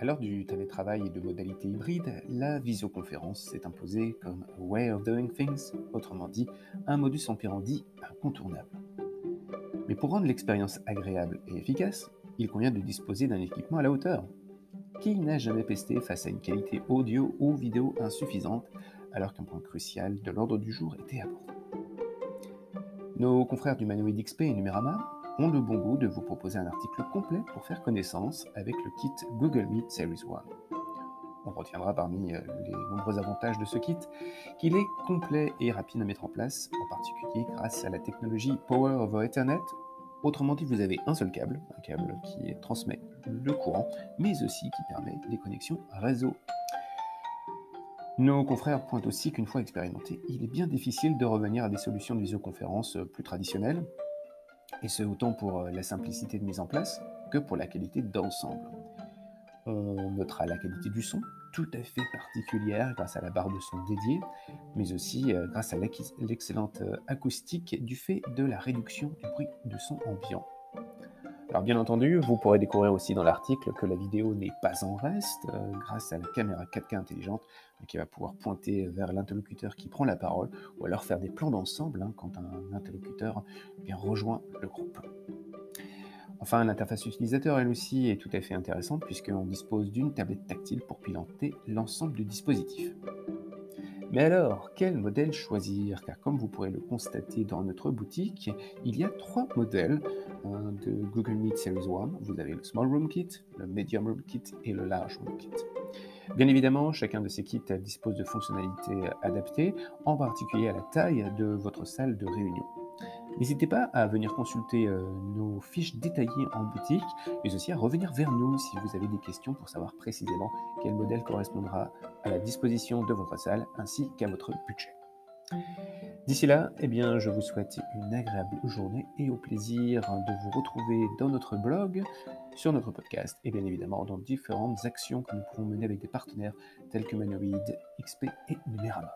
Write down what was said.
À l'heure du télétravail et de modalités hybrides, la visioconférence s'est imposée comme a way of doing things, autrement dit, un modus operandi incontournable. Mais pour rendre l'expérience agréable et efficace, il convient de disposer d'un équipement à la hauteur. Qui n'a jamais pesté face à une qualité audio ou vidéo insuffisante alors qu'un point crucial de l'ordre du jour était abordé Nos confrères du Manoid XP et Numérama le bon goût de vous proposer un article complet pour faire connaissance avec le kit Google Meet Series 1. On retiendra parmi euh, les nombreux avantages de ce kit qu'il est complet et rapide à mettre en place, en particulier grâce à la technologie Power over Ethernet. Autrement dit, vous avez un seul câble, un câble qui transmet le courant, mais aussi qui permet des connexions réseau. Nos confrères pointent aussi qu'une fois expérimenté, il est bien difficile de revenir à des solutions de visioconférence plus traditionnelles, et ce autant pour euh, la simplicité de mise en place que pour la qualité d'ensemble. On notera la qualité du son, tout à fait particulière grâce à la barre de son dédiée, mais aussi euh, grâce à l'excellente euh, acoustique du fait de la réduction du bruit de son ambiant. Alors bien entendu, vous pourrez découvrir aussi dans l'article que la vidéo n'est pas en reste euh, grâce à la caméra 4K intelligente euh, qui va pouvoir pointer vers l'interlocuteur qui prend la parole ou alors faire des plans d'ensemble hein, quand un interlocuteur bien rejoint le groupe. Enfin, l'interface utilisateur, elle aussi, est tout à fait intéressante puisqu'on dispose d'une tablette tactile pour piloter l'ensemble du dispositif. Mais alors, quel modèle choisir? Car comme vous pourrez le constater dans notre boutique, il y a trois modèles de Google Meet Series 1. Vous avez le Small Room Kit, le Medium Room Kit et le Large Room Kit. Bien évidemment, chacun de ces kits dispose de fonctionnalités adaptées, en particulier à la taille de votre salle de réunion. N'hésitez pas à venir consulter euh, nos fiches détaillées en boutique, mais aussi à revenir vers nous si vous avez des questions pour savoir précisément quel modèle correspondra à la disposition de votre salle ainsi qu'à votre budget. D'ici là, eh bien, je vous souhaite une agréable journée et au plaisir de vous retrouver dans notre blog, sur notre podcast et bien évidemment dans différentes actions que nous pouvons mener avec des partenaires tels que Manoid, XP et Numérama.